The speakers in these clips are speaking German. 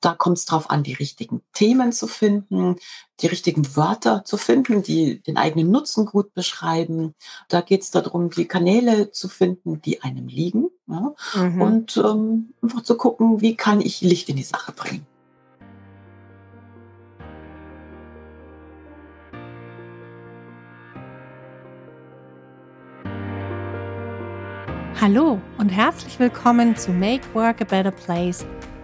da kommt es darauf an, die richtigen Themen zu finden, die richtigen Wörter zu finden, die den eigenen Nutzen gut beschreiben. Da geht es darum, die Kanäle zu finden, die einem liegen. Ja? Mhm. Und ähm, einfach zu gucken, wie kann ich Licht in die Sache bringen. Hallo und herzlich willkommen zu Make Work a Better Place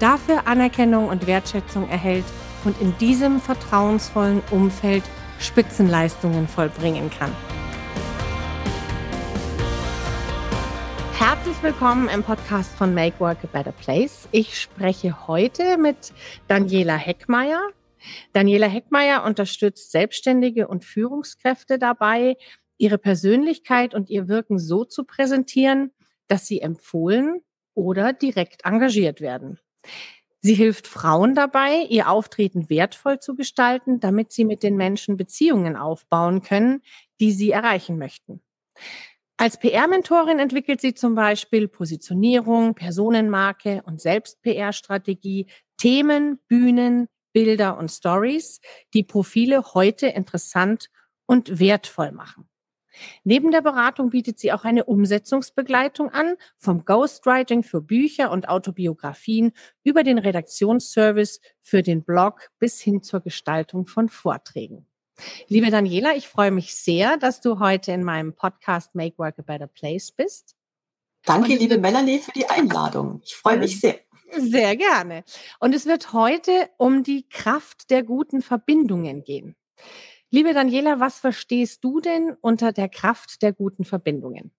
dafür Anerkennung und Wertschätzung erhält und in diesem vertrauensvollen Umfeld Spitzenleistungen vollbringen kann. Herzlich willkommen im Podcast von Make Work a Better Place. Ich spreche heute mit Daniela Heckmeier. Daniela Heckmeier unterstützt Selbstständige und Führungskräfte dabei, ihre Persönlichkeit und ihr Wirken so zu präsentieren, dass sie empfohlen oder direkt engagiert werden. Sie hilft Frauen dabei, ihr Auftreten wertvoll zu gestalten, damit sie mit den Menschen Beziehungen aufbauen können, die sie erreichen möchten. Als PR-Mentorin entwickelt sie zum Beispiel Positionierung, Personenmarke und Selbst-PR-Strategie, Themen, Bühnen, Bilder und Stories, die Profile heute interessant und wertvoll machen. Neben der Beratung bietet sie auch eine Umsetzungsbegleitung an, vom Ghostwriting für Bücher und Autobiografien über den Redaktionsservice für den Blog bis hin zur Gestaltung von Vorträgen. Liebe Daniela, ich freue mich sehr, dass du heute in meinem Podcast Make Work a Better Place bist. Danke, liebe Melanie, für die Einladung. Ich freue mich sehr. Sehr gerne. Und es wird heute um die Kraft der guten Verbindungen gehen. Liebe Daniela, was verstehst du denn unter der Kraft der guten Verbindungen?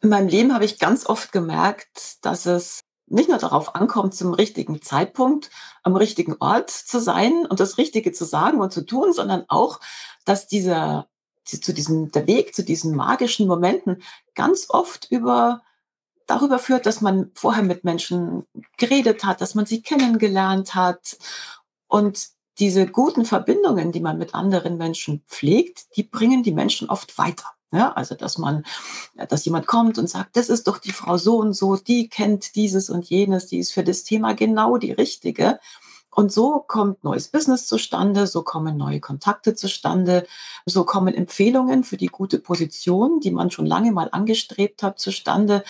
In meinem Leben habe ich ganz oft gemerkt, dass es nicht nur darauf ankommt, zum richtigen Zeitpunkt am richtigen Ort zu sein und das Richtige zu sagen und zu tun, sondern auch, dass dieser, zu diesem, der Weg zu diesen magischen Momenten ganz oft über darüber führt, dass man vorher mit Menschen geredet hat, dass man sie kennengelernt hat und diese guten Verbindungen, die man mit anderen Menschen pflegt, die bringen die Menschen oft weiter. Ja, also dass man, dass jemand kommt und sagt, das ist doch die Frau so und so, die kennt dieses und jenes, die ist für das Thema genau die richtige. Und so kommt neues Business zustande, so kommen neue Kontakte zustande, so kommen Empfehlungen für die gute Position, die man schon lange mal angestrebt hat, zustande.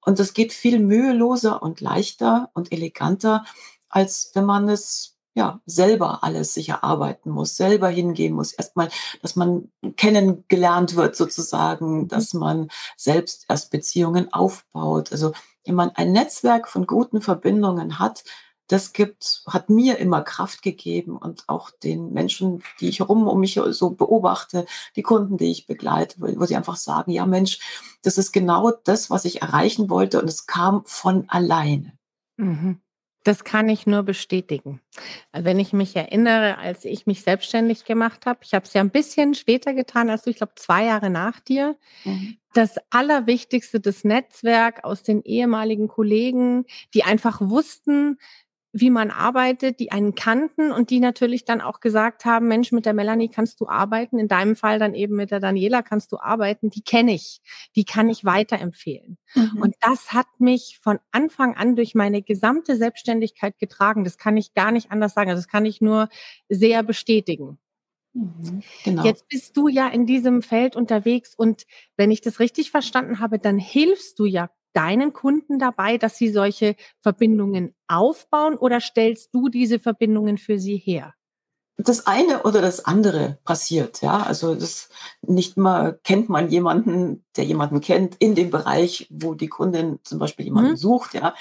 Und das geht viel müheloser und leichter und eleganter, als wenn man es ja, selber alles sich erarbeiten muss, selber hingehen muss. Erstmal, dass man kennengelernt wird sozusagen, mhm. dass man selbst erst Beziehungen aufbaut. Also, wenn man ein Netzwerk von guten Verbindungen hat, das gibt, hat mir immer Kraft gegeben und auch den Menschen, die ich herum um mich so beobachte, die Kunden, die ich begleite, wo sie einfach sagen, ja Mensch, das ist genau das, was ich erreichen wollte und es kam von alleine. Mhm. Das kann ich nur bestätigen. Wenn ich mich erinnere, als ich mich selbstständig gemacht habe, ich habe es ja ein bisschen später getan als du, ich glaube zwei Jahre nach dir. Mhm. Das Allerwichtigste, das Netzwerk aus den ehemaligen Kollegen, die einfach wussten, wie man arbeitet, die einen kannten und die natürlich dann auch gesagt haben, Mensch, mit der Melanie kannst du arbeiten, in deinem Fall dann eben mit der Daniela kannst du arbeiten, die kenne ich, die kann ich weiterempfehlen. Mhm. Und das hat mich von Anfang an durch meine gesamte Selbstständigkeit getragen. Das kann ich gar nicht anders sagen. Das kann ich nur sehr bestätigen. Mhm, genau. Jetzt bist du ja in diesem Feld unterwegs und wenn ich das richtig verstanden habe, dann hilfst du ja deinen Kunden dabei, dass sie solche Verbindungen aufbauen oder stellst du diese Verbindungen für sie her? Das eine oder das andere passiert, ja. Also das nicht mal kennt man jemanden, der jemanden kennt in dem Bereich, wo die Kundin zum Beispiel jemanden mhm. sucht, ja.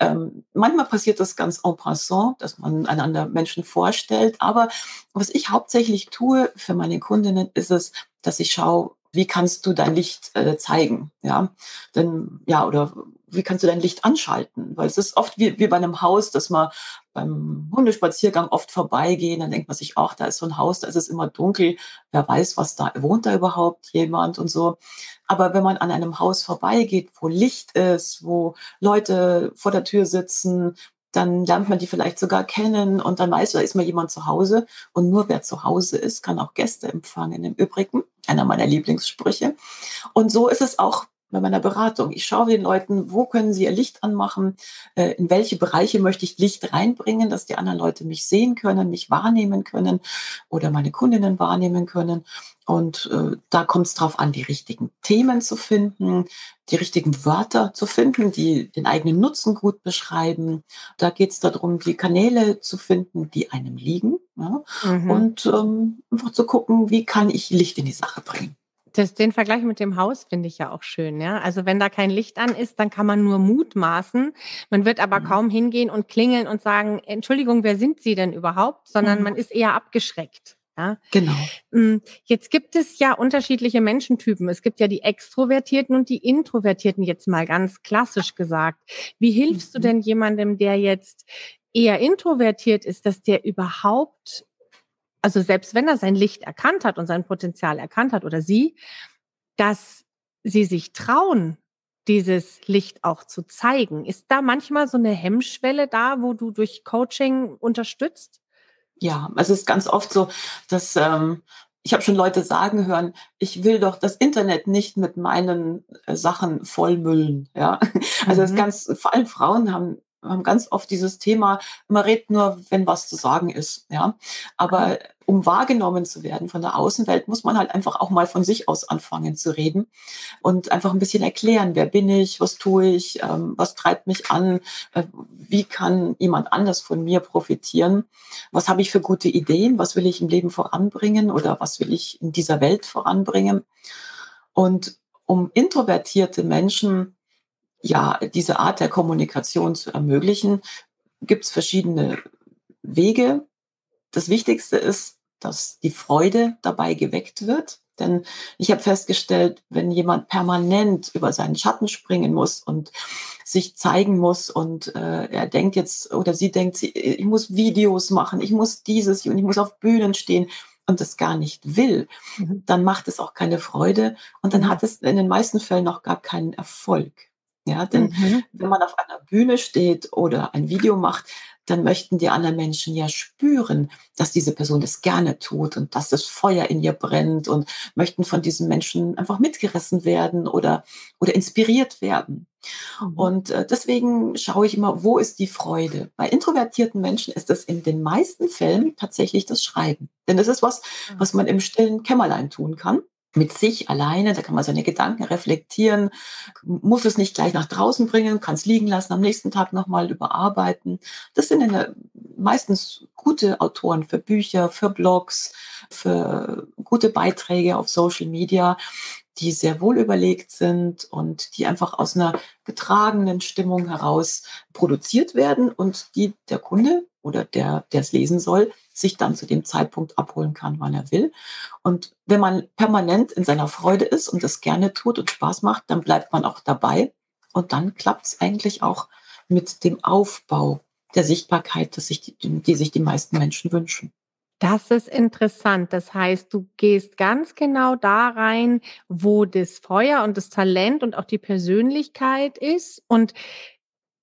Ähm, manchmal passiert das ganz en passant, dass man einander Menschen vorstellt. Aber was ich hauptsächlich tue für meine Kundinnen, ist es, dass ich schaue, wie kannst du dein Licht äh, zeigen, ja, denn ja oder wie kannst du dein Licht anschalten, weil es ist oft wie, wie bei einem Haus, dass man beim Hundespaziergang oft vorbeigehen, dann denkt man sich, ach, da ist so ein Haus, da ist es immer dunkel, wer weiß, was da, wohnt da überhaupt jemand und so. Aber wenn man an einem Haus vorbeigeht, wo Licht ist, wo Leute vor der Tür sitzen, dann lernt man die vielleicht sogar kennen und dann weiß, da ist mal jemand zu Hause. Und nur wer zu Hause ist, kann auch Gäste empfangen. Im Übrigen, einer meiner Lieblingssprüche. Und so ist es auch bei meiner Beratung. Ich schaue den Leuten, wo können sie ihr Licht anmachen, äh, in welche Bereiche möchte ich Licht reinbringen, dass die anderen Leute mich sehen können, mich wahrnehmen können oder meine Kundinnen wahrnehmen können. Und äh, da kommt es darauf an, die richtigen Themen zu finden, die richtigen Wörter zu finden, die den eigenen Nutzen gut beschreiben. Da geht es darum, die Kanäle zu finden, die einem liegen. Ja? Mhm. Und ähm, einfach zu gucken, wie kann ich Licht in die Sache bringen. Das, den Vergleich mit dem Haus finde ich ja auch schön, ja. Also wenn da kein Licht an ist, dann kann man nur mutmaßen. Man wird aber mhm. kaum hingehen und klingeln und sagen, Entschuldigung, wer sind Sie denn überhaupt? Sondern mhm. man ist eher abgeschreckt. Ja? Genau. Hm, jetzt gibt es ja unterschiedliche Menschentypen. Es gibt ja die Extrovertierten und die Introvertierten, jetzt mal ganz klassisch gesagt. Wie hilfst mhm. du denn jemandem, der jetzt eher introvertiert ist, dass der überhaupt also selbst wenn er sein Licht erkannt hat und sein Potenzial erkannt hat oder sie, dass sie sich trauen, dieses Licht auch zu zeigen. Ist da manchmal so eine Hemmschwelle da, wo du durch Coaching unterstützt? Ja, es ist ganz oft so, dass ähm, ich habe schon Leute sagen hören, ich will doch das Internet nicht mit meinen äh, Sachen vollmüllen. Ja, also mhm. das ganz, vor allem Frauen haben haben ganz oft dieses Thema, man redet nur, wenn was zu sagen ist, ja. Aber um wahrgenommen zu werden von der Außenwelt, muss man halt einfach auch mal von sich aus anfangen zu reden und einfach ein bisschen erklären, wer bin ich, was tue ich, ähm, was treibt mich an, äh, wie kann jemand anders von mir profitieren, was habe ich für gute Ideen, was will ich im Leben voranbringen oder was will ich in dieser Welt voranbringen. Und um introvertierte Menschen ja, diese Art der Kommunikation zu ermöglichen, gibt es verschiedene Wege. Das Wichtigste ist, dass die Freude dabei geweckt wird. Denn ich habe festgestellt, wenn jemand permanent über seinen Schatten springen muss und sich zeigen muss und äh, er denkt jetzt oder sie denkt, sie, ich muss Videos machen, ich muss dieses und ich muss auf Bühnen stehen und das gar nicht will, mhm. dann macht es auch keine Freude und dann hat es in den meisten Fällen noch gar keinen Erfolg. Ja, denn mhm. wenn man auf einer Bühne steht oder ein Video macht, dann möchten die anderen Menschen ja spüren, dass diese Person das gerne tut und dass das Feuer in ihr brennt und möchten von diesen Menschen einfach mitgerissen werden oder, oder inspiriert werden. Mhm. Und äh, deswegen schaue ich immer, wo ist die Freude? Bei introvertierten Menschen ist es in den meisten Fällen tatsächlich das Schreiben. Denn das ist was, mhm. was man im stillen Kämmerlein tun kann mit sich alleine, da kann man seine Gedanken reflektieren, muss es nicht gleich nach draußen bringen, kann es liegen lassen, am nächsten Tag nochmal überarbeiten. Das sind eine, meistens gute Autoren für Bücher, für Blogs, für gute Beiträge auf Social Media, die sehr wohl überlegt sind und die einfach aus einer getragenen Stimmung heraus produziert werden und die der Kunde oder der, der es lesen soll, sich dann zu dem Zeitpunkt abholen kann, wann er will. Und wenn man permanent in seiner Freude ist und es gerne tut und Spaß macht, dann bleibt man auch dabei. Und dann klappt es eigentlich auch mit dem Aufbau der Sichtbarkeit, dass sich die, die sich die meisten Menschen wünschen. Das ist interessant. Das heißt, du gehst ganz genau da rein, wo das Feuer und das Talent und auch die Persönlichkeit ist und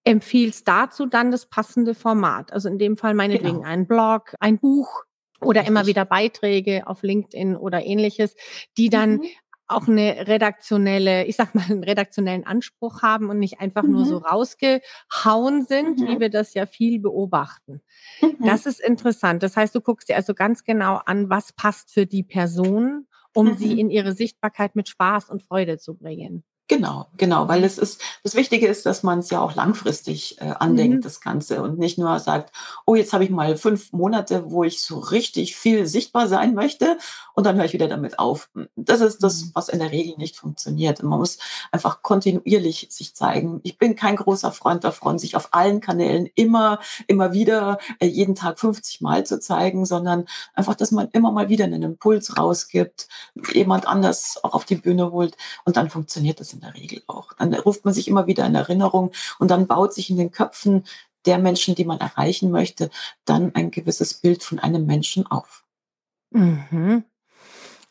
empfiehlst dazu dann das passende Format. Also in dem Fall meinetwegen genau. ein Blog, ein Buch oder Richtig. immer wieder Beiträge auf LinkedIn oder ähnliches, die dann mhm. auch eine redaktionelle, ich sag mal, einen redaktionellen Anspruch haben und nicht einfach mhm. nur so mhm. rausgehauen sind, mhm. wie wir das ja viel beobachten. Mhm. Das ist interessant. Das heißt, du guckst dir also ganz genau an, was passt für die Person, um sie mhm. in ihre Sichtbarkeit mit Spaß und Freude zu bringen. Genau, genau, weil es ist das Wichtige ist, dass man es ja auch langfristig, äh, andenkt, Mhm. das Ganze und nicht nur sagt: „Oh, jetzt habe ich mal 5 Monate, wo ich so richtig viel sichtbar sein möchte und dann höre ich wieder damit auf.“ Hm, das ist das, Mhm. was in der Regel nicht funktioniert. Und man muss einfach kontinuierlich sich zeigen. Ich bin kein großer Freund davon, sich auf allen Kanälen immer immer wieder, äh, jeden Tag 50 Mal zu zeigen, sondern einfach, dass man immer mal wieder einen Impuls rausgibt, jemand anders auch auf die Bühne holt und dann funktioniert das in der Regel auch. Dann ruft man sich immer wieder in Erinnerung und dann baut sich in den Köpfen der Menschen, die man erreichen möchte, dann ein gewisses Bild von einem Menschen auf. Mhm.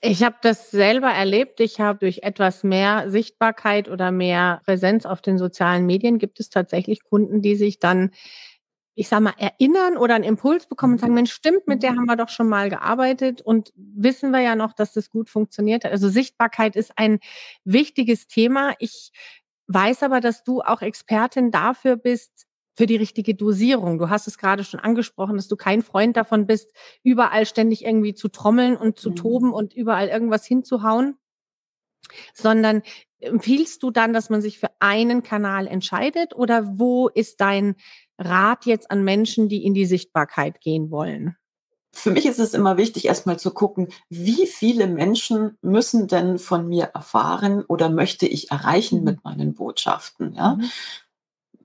Ich habe das selber erlebt. Ich habe durch etwas mehr Sichtbarkeit oder mehr Präsenz auf den sozialen Medien gibt es tatsächlich Kunden, die sich dann, ich sage mal, erinnern oder 'n Impuls bekommen und Mhm. sagen: „Mensch, stimmt, mit der Mhm. haben wir doch schon mal gearbeitet und wissen wir ja noch, dass das gut funktioniert hat.“ Also, Sichtbarkeit ist ein wichtiges Thema. Ich weiß aber, dass du auch Expertin dafür bist, für die richtige Dosierung. Du hast es grade schon angesprochen, dass du kein Freund davon bist, überall ständig irgendwie zu trommeln und zu Mhm. toben und überall irgendwas hinzuhauen sondern empfiehlst du dann, dass man sich für einen Kanal entscheidet oder wo ist dein Rat jetzt an Menschen, die in die Sichtbarkeit gehen wollen? Für mich ist es immer wichtig, erst mal zu gucken, wie viele Menschen müssen denn von mir erfahren oder möchte ich erreichen Mhm. mit meinen Botschaften, ja? Mhm.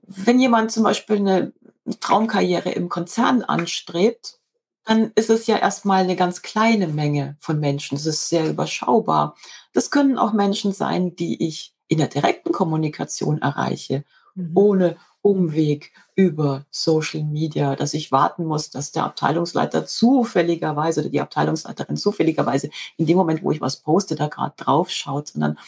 Wenn jemand zum Beispiel 'ne Traumkarriere im Konzern anstrebt, dann ist es ja erst mal 'ne ganz kleine Menge von Menschen. Das ist sehr überschaubar. Das können auch Menschen sein, die ich in der direkten Kommunikation erreiche, Mhm. ohne Umweg über Social Media, dass ich warten muss, dass der Abteilungsleiter zufälligerweise oder die Abteilungsleiterin zufälligerweise in dem Moment, wo ich was poste, da grad drauf schaut, sondern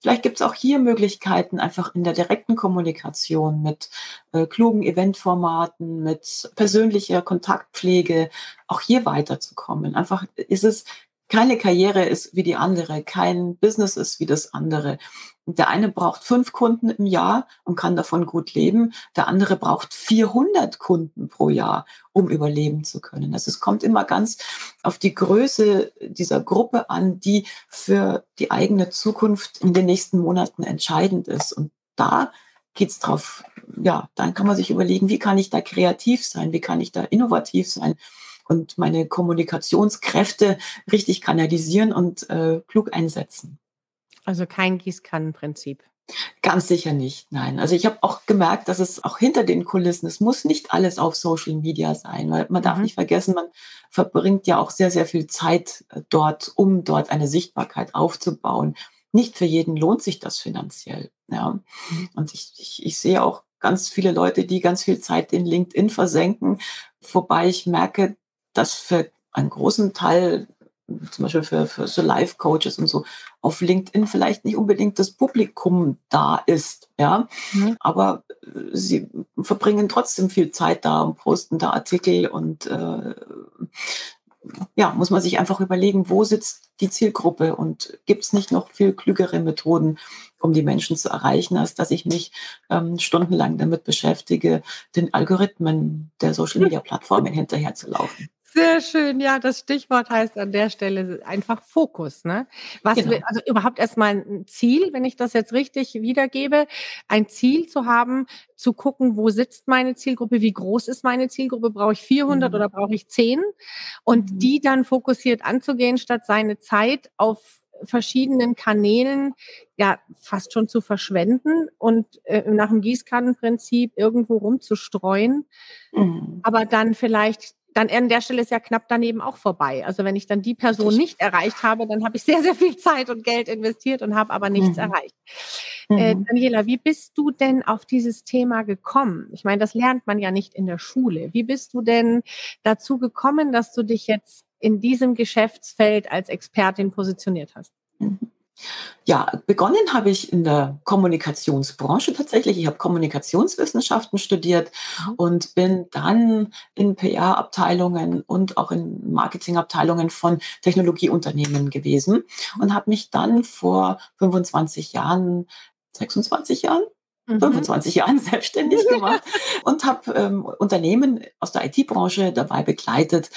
vielleicht gibt's auch hier Möglichkeiten, einfach in der direkten Kommunikation mit, äh, klugen Eventformaten, mit persönlicher Kontaktpflege auch hier weiterzukommen. Einfach ist es keine Karriere ist wie die andere, kein Business ist wie das andere. Der eine braucht 5 Kunden im Jahr und kann davon gut leben. Der andere braucht 400 Kunden pro Jahr, um überleben zu können. Also, es kommt immer ganz auf die Größe dieser Gruppe an, die für die eigene Zukunft in den nächsten Monaten entscheidend ist. Und da geht's drauf ja, dann kann man sich überlegen: „Wie kann ich da kreativ sein? Wie kann ich da innovativ sein und meine Kommunikationskräfte richtig kanalisieren und, äh, klug einsetzen?“ Also, kein Gießkannenprinzip. Ganz sicher nicht, nein. Also, ich habe auch gemerkt, dass es auch hinter den Kulissen es muss nicht alles auf Social Media sein, weil man darf Mhm. nicht vergessen, man verbringt ja auch sehr, sehr viel Zeit, äh, dort, um dort eine Sichtbarkeit aufzubauen. Nicht für jeden lohnt sich das finanziell, ja? Mhm. Und ich ich ich sehe auch ganz viele Leute, die ganz viel Zeit in LinkedIn versenken, wobei ich merke, dass für einen großen Teil, zum Beispiel für für so Life-Coaches und so, auf LinkedIn vielleicht nicht unbedingt das Publikum da ist, ja? Mhm. Aber, äh, sie verbringen trotzdem viel Zeit da und posten da Artikel und, äh, ja, muss man sich einfach überlegen, wo sitzt die Zielgruppe und gibt's nicht noch viel klügere Methoden, um die Menschen zu erreichen, als dass ich mich, ähm, stundenlang damit beschäftige, den Algorithmen der Social-Media-Plattformen hinterherzulaufen. Sehr schön. Ja, das Stichwort heißt an der Stelle einfach Fokus, ne? Was Genau. also, überhaupt erst mal 'n Ziel, wenn ich das jetzt richtig wiedergebe, ein Ziel zu haben, zu gucken, wo sitzt meine Zielgruppe, wie groß ist meine Zielgruppe, brauche ich 400 Mhm. oder brauche ich 10? Und Mhm. die dann fokussiert anzugehen, statt seine Zeit auf verschiedenen Kanälen, ja, fast schon zu verschwenden und, äh, nach dem Gießkannenprinzip irgendwo rumzustreuen. Mhm. Aber dann vielleicht dann an der Stelle ist ja knapp daneben auch vorbei. Also, wenn ich dann die Person nicht erreicht habe, dann habe ich sehr, sehr viel Zeit und Geld investiert und habe aber nichts Mhm. erreicht. Äh, Mhm. Daniela, wie bist du denn auf dieses Thema gekommen? Ich meine, das lernt man ja nicht in der Schule. Wie bist du denn dazu gekommen, dass du dich jetzt in diesem Geschäftsfeld als Expertin positioniert hast? Mhm. Ja, begonnen habe ich in der Kommunikationsbranche tatsächlich. Ich habe Kommunikationswissenschaften studiert Mhm. und bin dann in PR-Abteilungen und auch in Marketingabteilungen von Technologieunternehmen gewesen Mhm. und habe mich dann vor 25 Jahren 26 Jahren? Mhm. 25 Jahren selbstständig gemacht und habe, ähm, Unternehmen aus der IT-Branche dabei begleitet,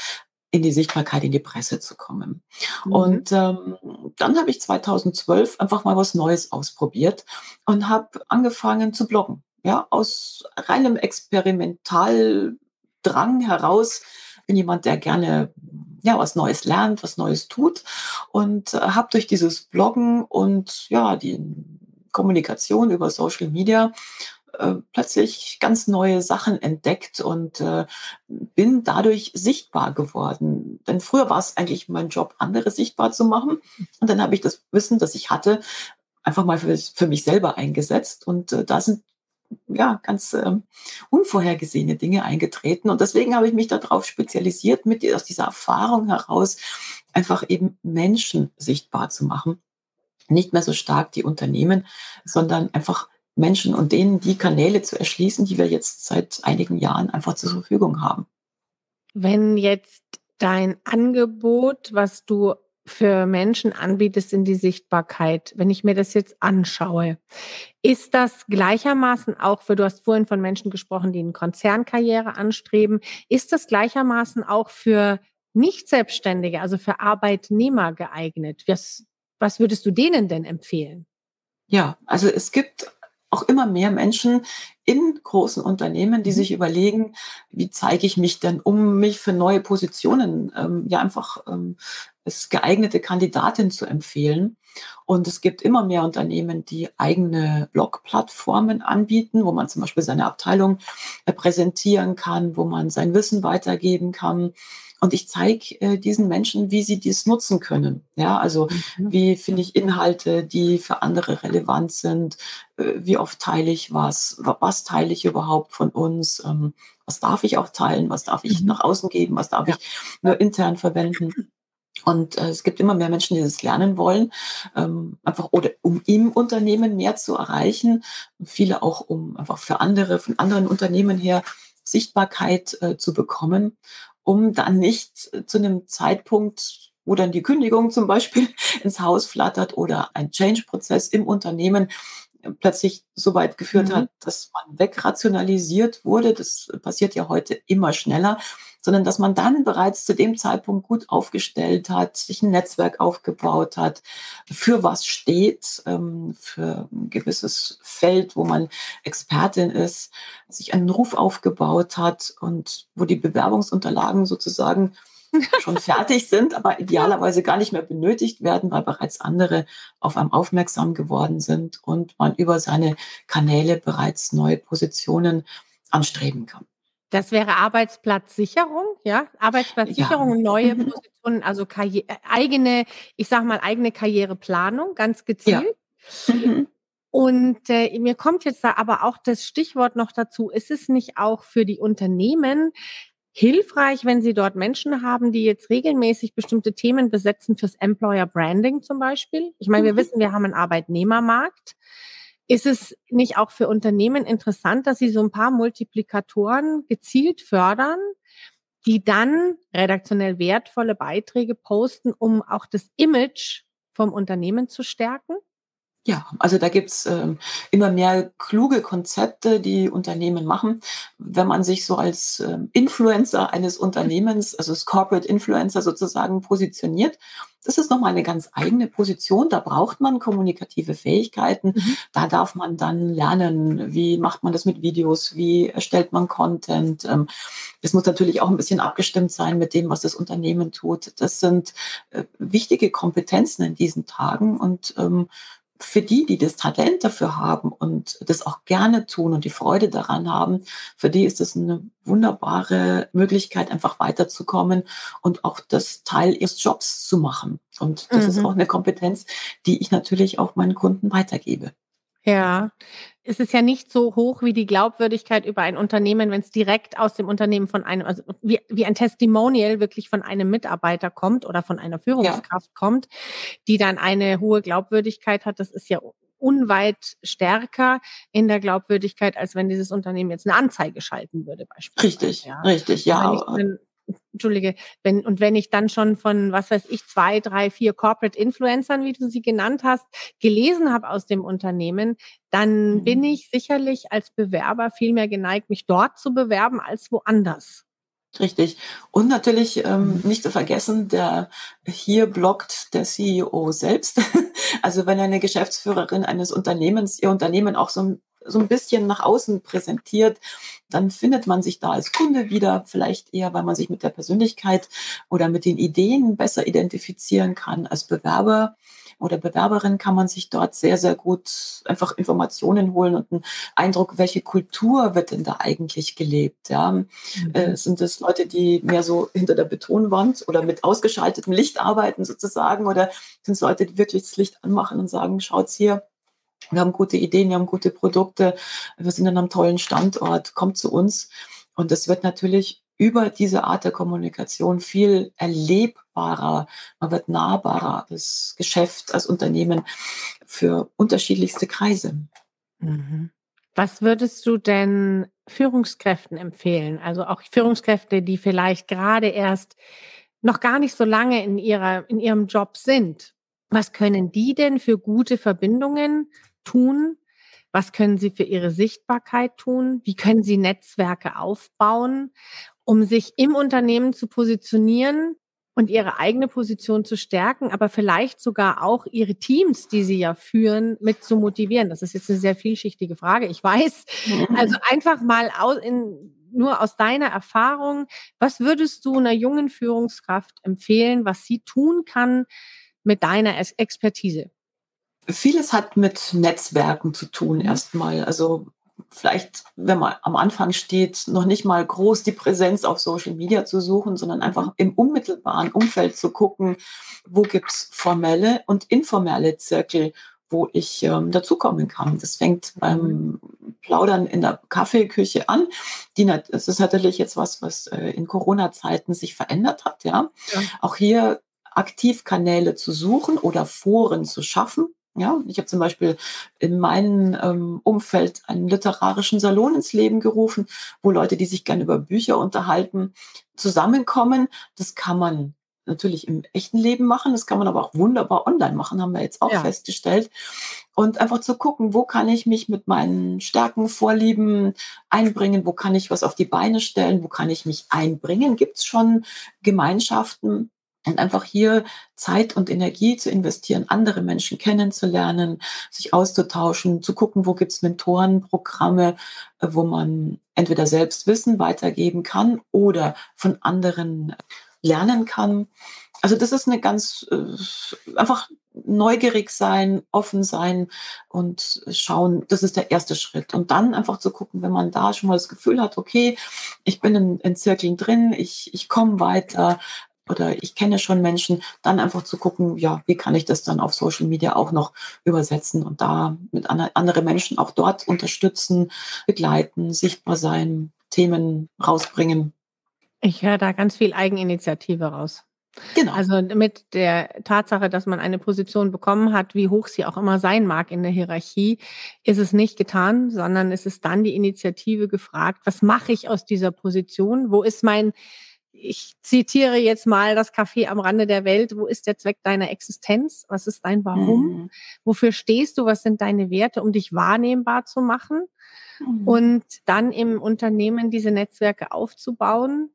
in die Sichtbarkeit, in die Presse zu kommen. Mhm. Und, ähm, dann habe ich 2012 einfach mal was Neues ausprobiert und habe angefangen zu bloggen. Ja, aus reinem Experimentaldrang heraus bin jemand, der gerne ja was Neues lernt, was Neues tut und äh, habe durch dieses Bloggen und ja die Kommunikation über Social Media äh, plötzlich ganz neue Sachen entdeckt und äh, bin dadurch sichtbar geworden. Denn früher war es eigentlich mein Job, andere sichtbar zu machen. Und dann habe ich das Wissen, das ich hatte, einfach mal für, für mich selber eingesetzt. Und äh, da sind ja, ganz ähm, unvorhergesehene Dinge eingetreten. Und deswegen habe ich mich darauf spezialisiert, mit aus dieser Erfahrung heraus einfach eben Menschen sichtbar zu machen. Nicht mehr so stark die Unternehmen, sondern einfach Menschen und denen die Kanäle zu erschließen, die wir jetzt seit einigen Jahren einfach zur Verfügung haben. Wenn jetzt dein Angebot, was du für Menschen anbietest in die Sichtbarkeit, wenn ich mir das jetzt anschaue, ist das gleichermaßen auch für, du hast vorhin von Menschen gesprochen, die eine Konzernkarriere anstreben, ist das gleichermaßen auch für Nicht-Selbstständige, also für Arbeitnehmer geeignet? Was, was würdest du denen denn empfehlen? Ja, also es gibt auch immer mehr Menschen in großen Unternehmen, die mhm. sich überlegen, wie zeige ich mich denn, um mich für neue Positionen ähm, ja einfach ähm, als geeignete Kandidatin zu empfehlen. Und es gibt immer mehr Unternehmen, die eigene Blog-Plattformen anbieten, wo man zum Beispiel seine Abteilung äh, präsentieren kann, wo man sein Wissen weitergeben kann und ich zeige äh, diesen Menschen, wie sie dies nutzen können. Ja, also mhm. wie finde ich Inhalte, die für andere relevant sind, äh, wie oft teile ich was, was teile ich überhaupt von uns, ähm, was darf ich auch teilen, was darf ich mhm. nach außen geben, was darf ja. ich nur intern verwenden. Und äh, es gibt immer mehr Menschen, die das lernen wollen, ähm, einfach oder um im Unternehmen mehr zu erreichen. Und viele auch, um einfach für andere, von anderen Unternehmen her Sichtbarkeit äh, zu bekommen um dann nicht zu einem Zeitpunkt, wo dann die Kündigung zum Beispiel ins Haus flattert oder ein Change-Prozess im Unternehmen plötzlich so weit geführt mhm. hat, dass man wegrationalisiert wurde. Das passiert ja heute immer schneller sondern dass man dann bereits zu dem Zeitpunkt gut aufgestellt hat, sich ein Netzwerk aufgebaut hat, für was steht, ähm, für ein gewisses Feld, wo man Expertin ist, sich einen Ruf aufgebaut hat und wo die Bewerbungsunterlagen sozusagen schon fertig sind, aber idealerweise gar nicht mehr benötigt werden, weil bereits andere auf einem aufmerksam geworden sind und man über seine Kanäle bereits neue Positionen anstreben kann. Das wäre Arbeitsplatzsicherung, ja, Arbeitsplatzsicherung, ja. neue. Positionen, also Karriere, äh, eigene, ich sage mal eigene Karriereplanung, ganz gezielt. Ja. Mhm. Und äh, mir kommt jetzt da aber auch das Stichwort noch dazu: Ist es nicht auch für die Unternehmen hilfreich, wenn sie dort Menschen haben, die jetzt regelmäßig bestimmte Themen besetzen fürs Employer Branding zum Beispiel? Ich meine, wir mhm. wissen, wir haben einen Arbeitnehmermarkt. Ist es nicht auch für Unternehmen interessant, dass sie so ein paar Multiplikatoren gezielt fördern, die dann redaktionell wertvolle Beiträge posten, um auch das Image vom Unternehmen zu stärken? Ja, also da gibt's ähm, immer mehr kluge Konzepte, die Unternehmen machen. Wenn man sich so als ähm, Influencer eines Unternehmens, also als Corporate Influencer sozusagen positioniert, das ist nochmal eine ganz eigene Position. Da braucht man kommunikative Fähigkeiten. Mhm. Da darf man dann lernen, wie macht man das mit Videos, wie erstellt man Content. Ähm, es muss natürlich auch ein bisschen abgestimmt sein mit dem, was das Unternehmen tut. Das sind äh, wichtige Kompetenzen in diesen Tagen und ähm, für die, die das Talent dafür haben und das auch gerne tun und die Freude daran haben, für die ist es eine wunderbare Möglichkeit, einfach weiterzukommen und auch das Teil ihres Jobs zu machen. Und das mhm. ist auch eine Kompetenz, die ich natürlich auch meinen Kunden weitergebe. Ja, es ist ja nicht so hoch wie die Glaubwürdigkeit über ein Unternehmen, wenn es direkt aus dem Unternehmen von einem, also wie, wie ein Testimonial wirklich von einem Mitarbeiter kommt oder von einer Führungskraft ja. kommt, die dann eine hohe Glaubwürdigkeit hat. Das ist ja unweit stärker in der Glaubwürdigkeit, als wenn dieses Unternehmen jetzt eine Anzeige schalten würde, beispielsweise. Richtig, ja. richtig, ja. Entschuldige, wenn, und wenn ich dann schon von, was weiß ich, zwei, drei, vier Corporate Influencern, wie du sie genannt hast, gelesen habe aus dem Unternehmen, dann mhm. bin ich sicherlich als Bewerber viel mehr geneigt, mich dort zu bewerben als woanders. Richtig. Und natürlich ähm, mhm. nicht zu vergessen, der hier blockt der CEO selbst. Also wenn eine Geschäftsführerin eines Unternehmens ihr Unternehmen auch so, so ein bisschen nach außen präsentiert, dann findet man sich da als Kunde wieder, vielleicht eher, weil man sich mit der Persönlichkeit oder mit den Ideen besser identifizieren kann. Als Bewerber oder Bewerberin kann man sich dort sehr, sehr gut einfach Informationen holen und einen Eindruck, welche Kultur wird denn da eigentlich gelebt. Ja? Mhm. Äh, sind es Leute, die mehr so hinter der Betonwand oder mit ausgeschaltetem Licht arbeiten sozusagen oder sind es Leute, die wirklich das Licht anmachen und sagen, schaut's hier, wir haben gute Ideen, wir haben gute Produkte, wir sind an einem tollen Standort, kommt zu uns. Und das wird natürlich über diese Art der Kommunikation viel erlebbarer, man wird nahbarer, das Geschäft als Unternehmen für unterschiedlichste Kreise. Mhm. Was würdest du denn Führungskräften empfehlen? Also auch Führungskräfte, die vielleicht gerade erst noch gar nicht so lange in, ihrer, in ihrem Job sind. Was können die denn für gute Verbindungen tun? Was können sie für ihre Sichtbarkeit tun? Wie können sie Netzwerke aufbauen? um sich im Unternehmen zu positionieren und ihre eigene Position zu stärken, aber vielleicht sogar auch ihre Teams, die sie ja führen, mit zu motivieren? Das ist jetzt eine sehr vielschichtige Frage, ich weiß. Also einfach mal aus, in, nur aus deiner Erfahrung, was würdest du einer jungen Führungskraft empfehlen, was sie tun kann mit deiner Expertise? Vieles hat mit Netzwerken zu tun erstmal. Also vielleicht, wenn man am Anfang steht, noch nicht mal groß die Präsenz auf Social Media zu suchen, sondern einfach im unmittelbaren Umfeld zu gucken, wo gibt's formelle und informelle Zirkel, wo ich ähm, dazukommen kann. Das fängt beim Plaudern in der Kaffeeküche an. Die, das ist natürlich jetzt was, was äh, in Corona-Zeiten sich verändert hat. Ja? ja. Auch hier Aktivkanäle zu suchen oder Foren zu schaffen, ja, ich habe zum Beispiel in meinem ähm, Umfeld einen literarischen Salon ins Leben gerufen, wo Leute, die sich gerne über Bücher unterhalten, zusammenkommen. Das kann man natürlich im echten Leben machen, das kann man aber auch wunderbar online machen, haben wir jetzt auch ja. festgestellt. Und einfach zu gucken, wo kann ich mich mit meinen Stärken, Vorlieben einbringen, wo kann ich was auf die Beine stellen, wo kann ich mich einbringen. Gibt es schon Gemeinschaften, und einfach hier Zeit und Energie zu investieren, andere Menschen kennenzulernen, sich auszutauschen, zu gucken, wo gibt es Mentorenprogramme, äh, wo man entweder selbst Wissen weitergeben kann oder von anderen lernen kann. Also das ist eine ganz äh, einfach neugierig sein, offen sein und schauen, das ist der erste Schritt. Und dann einfach zu gucken, wenn man da schon mal das Gefühl hat, okay, ich bin in, in Zirkeln drin, ich, ich komme weiter, oder ich kenne schon Menschen, dann einfach zu gucken, ja, wie kann ich das dann auf Social Media auch noch übersetzen und da mit anderen Menschen auch dort unterstützen, begleiten, sichtbar sein, Themen rausbringen. Ich höre da ganz viel Eigeninitiative raus. Genau. Also mit der Tatsache, dass man eine Position bekommen hat, wie hoch sie auch immer sein mag in der Hierarchie, ist es nicht getan, sondern es ist dann die Initiative gefragt, was mache ich aus dieser Position? Wo ist mein ich zitiere jetzt mal das Café am Rande der Welt. Wo ist der Zweck deiner Existenz? Was ist dein Warum? Mhm. Wofür stehst du? Was sind deine Werte, um dich wahrnehmbar zu machen? Mhm. Und dann im Unternehmen diese Netzwerke aufzubauen.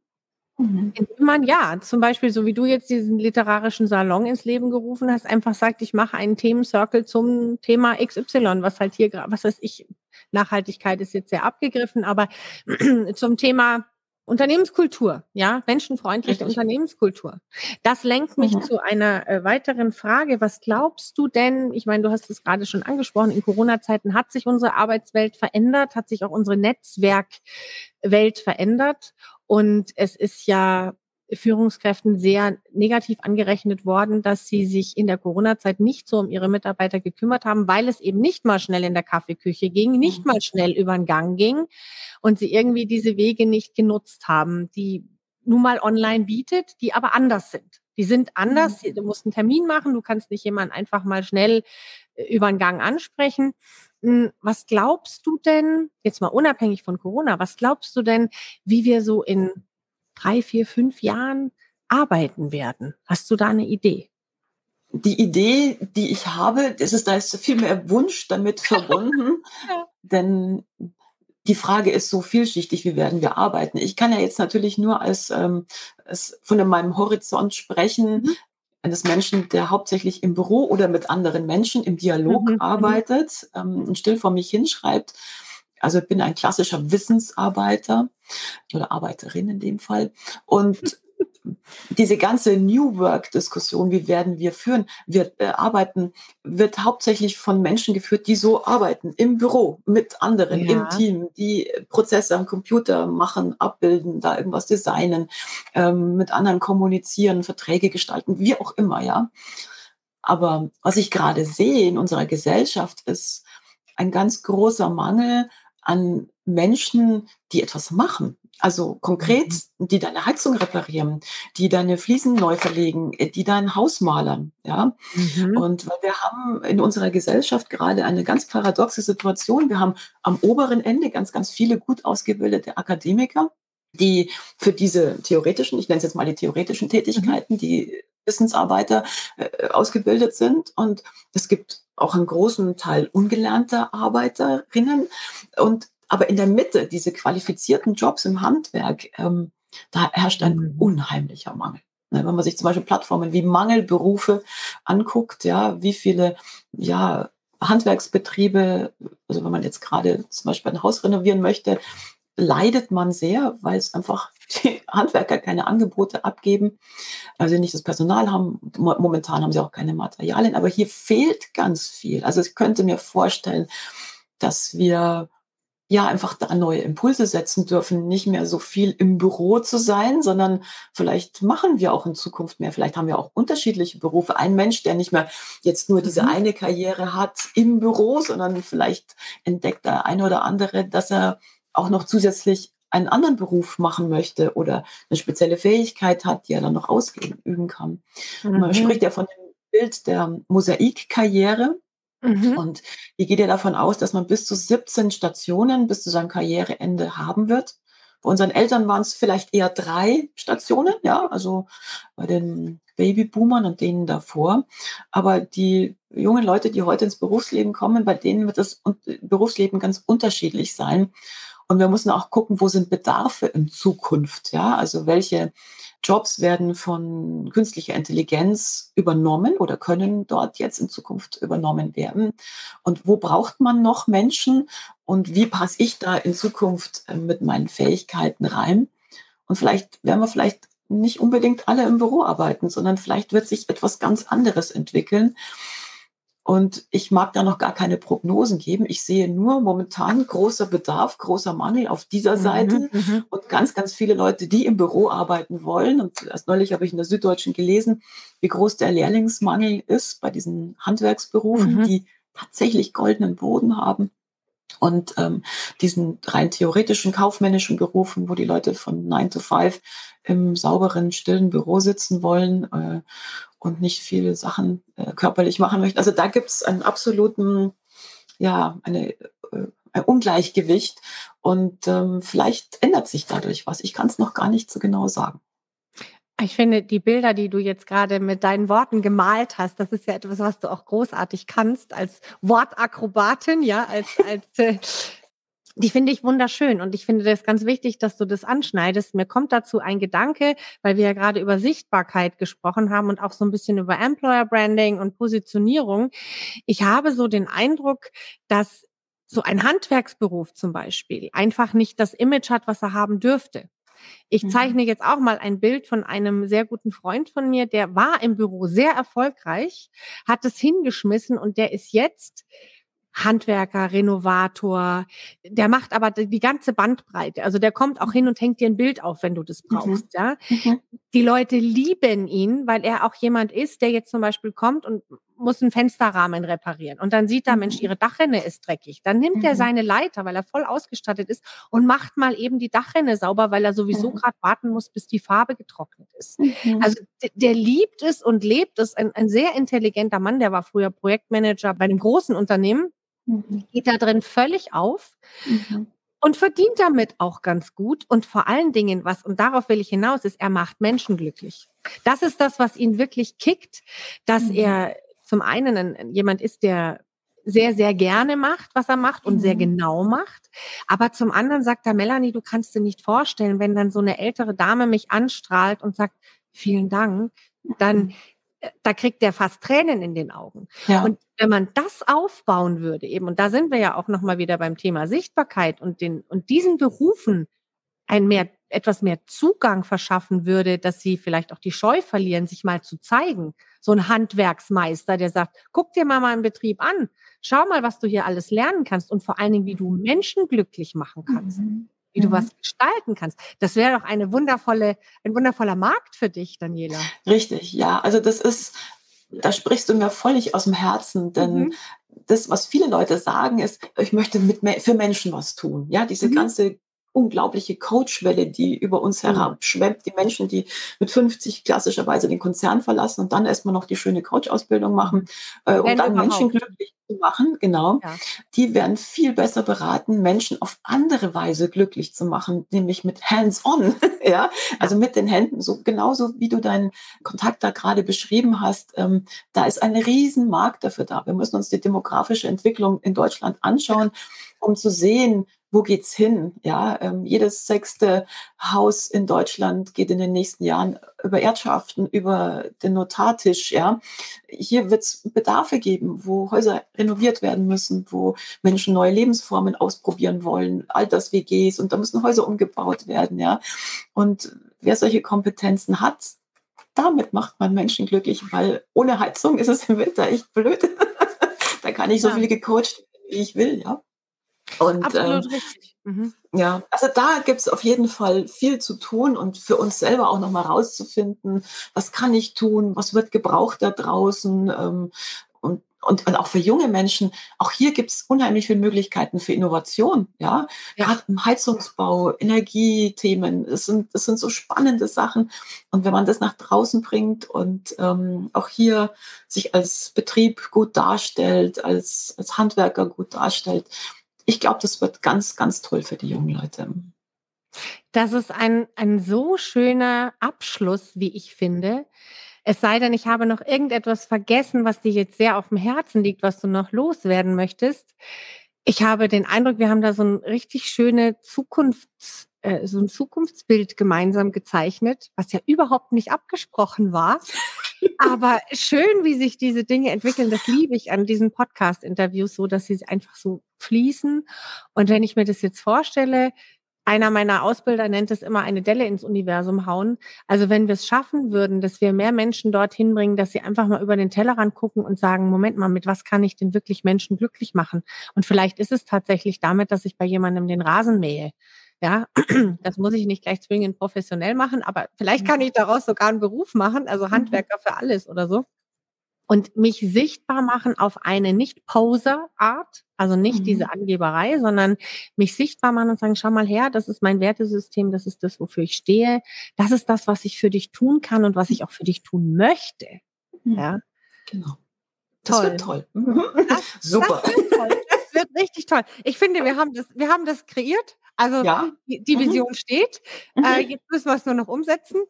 Mhm. Indem man ja, zum Beispiel, so wie du jetzt diesen literarischen Salon ins Leben gerufen hast, einfach sagt, ich mache einen Themencircle zum Thema XY, was halt hier, was weiß ich, Nachhaltigkeit ist jetzt sehr abgegriffen, aber zum Thema Unternehmenskultur, ja, menschenfreundliche Richtig. Unternehmenskultur. Das lenkt mich mhm. zu einer äh, weiteren Frage. Was glaubst du denn? Ich meine, du hast es gerade schon angesprochen. In Corona-Zeiten hat sich unsere Arbeitswelt verändert, hat sich auch unsere Netzwerkwelt verändert. Und es ist ja Führungskräften sehr negativ angerechnet worden, dass sie sich in der Corona-Zeit nicht so um ihre Mitarbeiter gekümmert haben, weil es eben nicht mal schnell in der Kaffeeküche ging, nicht mhm. mal schnell über den Gang ging und sie irgendwie diese Wege nicht genutzt haben, die nun mal online bietet, die aber anders sind. Die sind anders. Mhm. Du musst einen Termin machen. Du kannst nicht jemanden einfach mal schnell äh, über den Gang ansprechen. Hm, was glaubst du denn, jetzt mal unabhängig von Corona, was glaubst du denn, wie wir so in drei, vier, fünf Jahren arbeiten werden? Hast du da eine Idee? Die Idee, die ich habe, das ist, da ist viel mehr Wunsch damit verbunden, denn die Frage ist so vielschichtig, wie werden wir arbeiten? Ich kann ja jetzt natürlich nur als, ähm, als von meinem Horizont sprechen, mhm. eines Menschen, der hauptsächlich im Büro oder mit anderen Menschen im Dialog mhm. mhm. arbeitet ähm, und still vor mich hinschreibt. Also ich bin ein klassischer Wissensarbeiter oder Arbeiterin in dem Fall. Und diese ganze New Work-Diskussion, wie werden wir führen, wir äh, arbeiten, wird hauptsächlich von Menschen geführt, die so arbeiten, im Büro, mit anderen, ja. im Team, die Prozesse am Computer machen, abbilden, da irgendwas designen, ähm, mit anderen kommunizieren, Verträge gestalten, wie auch immer, ja. Aber was ich gerade sehe in unserer Gesellschaft ist ein ganz großer Mangel an Menschen, die etwas machen. Also konkret, mhm. die deine Heizung reparieren, die deine Fliesen neu verlegen, äh, die dein Haus malern. Ja? Mhm. Und weil wir haben in unserer Gesellschaft gerade eine ganz paradoxe Situation. Wir haben am oberen Ende ganz, ganz viele gut ausgebildete Akademiker, die für diese theoretischen, ich nenne es jetzt mal die theoretischen Tätigkeiten, mhm. die Wissensarbeiter äh, ausgebildet sind. Und es gibt auch einen großen Teil ungelernter Arbeiterinnen. Und aber in der Mitte, diese qualifizierten Jobs im Handwerk, ähm, da herrscht ein unheimlicher Mangel. Ne, wenn man sich zum Beispiel Plattformen wie Mangelberufe anguckt, ja, wie viele ja, Handwerksbetriebe, also wenn man jetzt gerade zum Beispiel ein Haus renovieren möchte, leidet man sehr, weil es einfach die Handwerker keine Angebote abgeben, also nicht das Personal haben. Momentan haben sie auch keine Materialien, aber hier fehlt ganz viel. Also ich könnte mir vorstellen, dass wir ja einfach da neue Impulse setzen dürfen, nicht mehr so viel im Büro zu sein, sondern vielleicht machen wir auch in Zukunft mehr. Vielleicht haben wir auch unterschiedliche Berufe. Ein Mensch, der nicht mehr jetzt nur diese mhm. eine Karriere hat im Büro, sondern vielleicht entdeckt der eine oder andere, dass er auch noch zusätzlich einen anderen Beruf machen möchte oder eine spezielle Fähigkeit hat, die er dann noch ausüben kann. Mhm. Man spricht ja von dem Bild der Mosaikkarriere. Mhm. Und ich gehe ja davon aus, dass man bis zu 17 Stationen bis zu seinem Karriereende haben wird. Bei unseren Eltern waren es vielleicht eher drei Stationen, ja, also bei den Babyboomern und denen davor. Aber die jungen Leute, die heute ins Berufsleben kommen, bei denen wird das Berufsleben ganz unterschiedlich sein. Und wir müssen auch gucken, wo sind Bedarfe in Zukunft, ja, also welche Jobs werden von künstlicher Intelligenz übernommen oder können dort jetzt in Zukunft übernommen werden. Und wo braucht man noch Menschen und wie passe ich da in Zukunft äh, mit meinen Fähigkeiten rein? Und vielleicht werden wir vielleicht nicht unbedingt alle im Büro arbeiten, sondern vielleicht wird sich etwas ganz anderes entwickeln. Und ich mag da noch gar keine Prognosen geben. Ich sehe nur momentan großer Bedarf, großer Mangel auf dieser mhm, Seite mhm, und ganz, ganz viele Leute, die im Büro arbeiten wollen. Und erst neulich habe ich in der Süddeutschen gelesen, wie groß der Lehrlingsmangel ist bei diesen Handwerksberufen, mhm. die tatsächlich goldenen Boden haben. Und ähm, diesen rein theoretischen kaufmännischen Berufen, wo die Leute von 9 to 5 im sauberen, stillen Büro sitzen wollen äh, und nicht viele Sachen äh, körperlich machen möchten. Also da gibt es einen absoluten, ja, eine, äh, ein Ungleichgewicht und ähm, vielleicht ändert sich dadurch was. Ich kann es noch gar nicht so genau sagen. Ich finde, die Bilder, die du jetzt gerade mit deinen Worten gemalt hast, das ist ja etwas, was du auch großartig kannst als Wortakrobatin, ja, als, als äh, die finde ich wunderschön und ich finde das ganz wichtig, dass du das anschneidest. Mir kommt dazu ein Gedanke, weil wir ja gerade über Sichtbarkeit gesprochen haben und auch so ein bisschen über Employer Branding und Positionierung. Ich habe so den Eindruck, dass so ein Handwerksberuf zum Beispiel einfach nicht das Image hat, was er haben dürfte. Ich mhm. zeichne jetzt auch mal ein Bild von einem sehr guten Freund von mir, der war im Büro sehr erfolgreich, hat es hingeschmissen und der ist jetzt Handwerker, Renovator, der macht aber die ganze Bandbreite. Also der kommt auch hin und hängt dir ein Bild auf, wenn du das mhm. brauchst. Mhm. Ja? Mhm. Die Leute lieben ihn, weil er auch jemand ist, der jetzt zum Beispiel kommt und muss einen Fensterrahmen reparieren. Und dann sieht er, Mensch, mhm. ihre Dachrinne ist dreckig. Dann nimmt mhm. er seine Leiter, weil er voll ausgestattet ist, und macht mal eben die Dachrinne sauber, weil er sowieso mhm. gerade warten muss, bis die Farbe getrocknet ist. Mhm. Also der liebt es und lebt es. Ein, ein sehr intelligenter Mann, der war früher Projektmanager bei einem großen Unternehmen Mhm. Geht da drin völlig auf. Mhm. Und verdient damit auch ganz gut. Und vor allen Dingen, was, und darauf will ich hinaus, ist, er macht Menschen glücklich. Das ist das, was ihn wirklich kickt, dass mhm. er zum einen ein, jemand ist, der sehr, sehr gerne macht, was er macht und mhm. sehr genau macht. Aber zum anderen sagt er, Melanie, du kannst dir nicht vorstellen, wenn dann so eine ältere Dame mich anstrahlt und sagt, vielen Dank, dann mhm. Da kriegt der fast Tränen in den Augen. Ja. Und wenn man das aufbauen würde, eben, und da sind wir ja auch nochmal wieder beim Thema Sichtbarkeit und den, und diesen Berufen ein mehr, etwas mehr Zugang verschaffen würde, dass sie vielleicht auch die Scheu verlieren, sich mal zu zeigen. So ein Handwerksmeister, der sagt, guck dir mal meinen Betrieb an, schau mal, was du hier alles lernen kannst und vor allen Dingen, wie du Menschen glücklich machen kannst. Mhm wie du was mhm. gestalten kannst. Das wäre doch eine wundervolle, ein wundervoller Markt für dich, Daniela. Richtig, ja. Also das ist, da sprichst du mir völlig aus dem Herzen, denn mhm. das, was viele Leute sagen, ist, ich möchte mit, für Menschen was tun. Ja, diese mhm. ganze unglaubliche Coachwelle, die über uns mhm. herabschwemmt. Die Menschen, die mit 50 klassischerweise den Konzern verlassen und dann erstmal noch die schöne Coach-Ausbildung machen, äh, um dann Menschen glücklich zu machen, genau, ja. die werden viel besser beraten, Menschen auf andere Weise glücklich zu machen, nämlich mit Hands-on, ja, also mit den Händen, so genauso wie du deinen Kontakt da gerade beschrieben hast. Ähm, da ist ein Riesenmarkt dafür da. Wir müssen uns die demografische Entwicklung in Deutschland anschauen, um zu sehen, wo geht's hin? Ja, ähm, jedes sechste Haus in Deutschland geht in den nächsten Jahren über Erdschaften, über den Notartisch. Ja, hier wird es Bedarfe geben, wo Häuser renoviert werden müssen, wo Menschen neue Lebensformen ausprobieren wollen, Alters-WGs und da müssen Häuser umgebaut werden. Ja, und wer solche Kompetenzen hat, damit macht man Menschen glücklich, weil ohne Heizung ist es im Winter echt blöd. da kann ich so ja. viel gecoacht, wie ich will. Ja. Und, Absolut ähm, richtig. Mhm. Ja, also da gibt es auf jeden Fall viel zu tun und für uns selber auch nochmal rauszufinden, was kann ich tun, was wird gebraucht da draußen ähm, und, und, und auch für junge Menschen. Auch hier gibt es unheimlich viele Möglichkeiten für Innovation. Ja, ja. gerade im Heizungsbau, Energiethemen, es sind, es sind so spannende Sachen. Und wenn man das nach draußen bringt und ähm, auch hier sich als Betrieb gut darstellt, als, als Handwerker gut darstellt, ich glaube, das wird ganz, ganz toll für die jungen Leute. Das ist ein, ein so schöner Abschluss, wie ich finde. Es sei denn, ich habe noch irgendetwas vergessen, was dir jetzt sehr auf dem Herzen liegt, was du noch loswerden möchtest. Ich habe den Eindruck, wir haben da so ein richtig schöne Zukunfts, äh, so ein Zukunftsbild gemeinsam gezeichnet, was ja überhaupt nicht abgesprochen war. Aber schön, wie sich diese Dinge entwickeln, das liebe ich an diesen Podcast-Interviews so, dass sie einfach so fließen. Und wenn ich mir das jetzt vorstelle, einer meiner Ausbilder nennt es immer eine Delle ins Universum hauen. Also wenn wir es schaffen würden, dass wir mehr Menschen dorthin bringen, dass sie einfach mal über den Tellerrand gucken und sagen, Moment mal, mit was kann ich denn wirklich Menschen glücklich machen? Und vielleicht ist es tatsächlich damit, dass ich bei jemandem den Rasen mähe. Ja, das muss ich nicht gleich zwingend professionell machen, aber vielleicht kann ich daraus sogar einen Beruf machen, also mhm. Handwerker für alles oder so. Und mich sichtbar machen auf eine nicht Poser-Art, also nicht mhm. diese Angeberei, sondern mich sichtbar machen und sagen, schau mal her, das ist mein Wertesystem, das ist das, wofür ich stehe, das ist das, was ich für dich tun kann und was ich auch für dich tun möchte. Mhm. Ja. Genau. Das toll. wird toll. Mhm. Das, Super. Das wird, toll. das wird richtig toll. Ich finde, wir haben das, wir haben das kreiert. Also ja. die, die, mhm. Vision mhm. steht. Äh, jetzt müssen wir es nur noch umsetzen.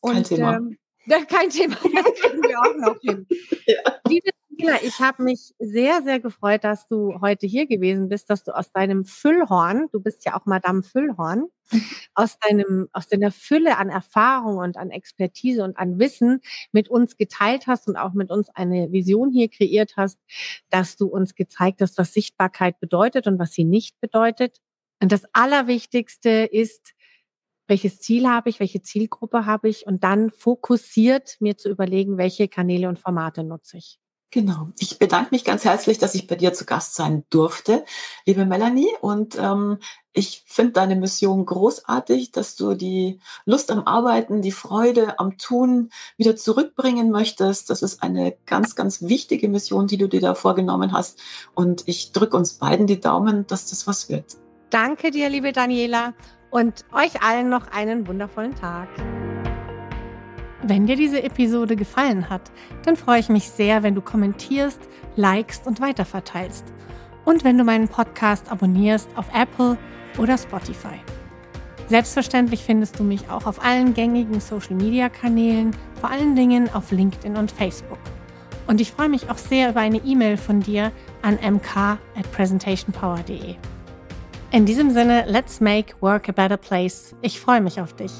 Und, kein Thema. Ähm, kein Thema, das kriegen wir auch noch hin. Ja. Liebe Tina, ich habe mich sehr, sehr gefreut, dass du heute hier gewesen bist, dass du aus deinem Füllhorn, du bist ja auch Madame Füllhorn, aus deinem, aus deiner Fülle an Erfahrung und an Expertise und an Wissen mit uns geteilt hast und auch mit uns eine Vision hier kreiert hast, dass du uns gezeigt hast, was Sichtbarkeit bedeutet und was sie nicht bedeutet. Und das Allerwichtigste ist, welches Ziel habe ich, welche Zielgruppe habe ich und dann fokussiert mir zu überlegen, welche Kanäle und Formate nutze ich. Genau. Ich bedanke mich ganz herzlich, dass ich bei dir zu Gast sein durfte, liebe Melanie. Und ähm, ich finde deine Mission großartig, dass du die Lust am Arbeiten, die Freude am Tun wieder zurückbringen möchtest. Das ist eine ganz, ganz wichtige Mission, die du dir da vorgenommen hast. Und ich drücke uns beiden die Daumen, dass das was wird. Danke dir, liebe Daniela, und euch allen noch einen wundervollen Tag. Wenn dir diese Episode gefallen hat, dann freue ich mich sehr, wenn du kommentierst, likest und weiterverteilst. Und wenn du meinen Podcast abonnierst auf Apple oder Spotify. Selbstverständlich findest du mich auch auf allen gängigen Social-Media-Kanälen, vor allen Dingen auf LinkedIn und Facebook. Und ich freue mich auch sehr über eine E-Mail von dir an mk at presentationpower.de. In diesem Sinne, let's make work a better place. Ich freue mich auf dich.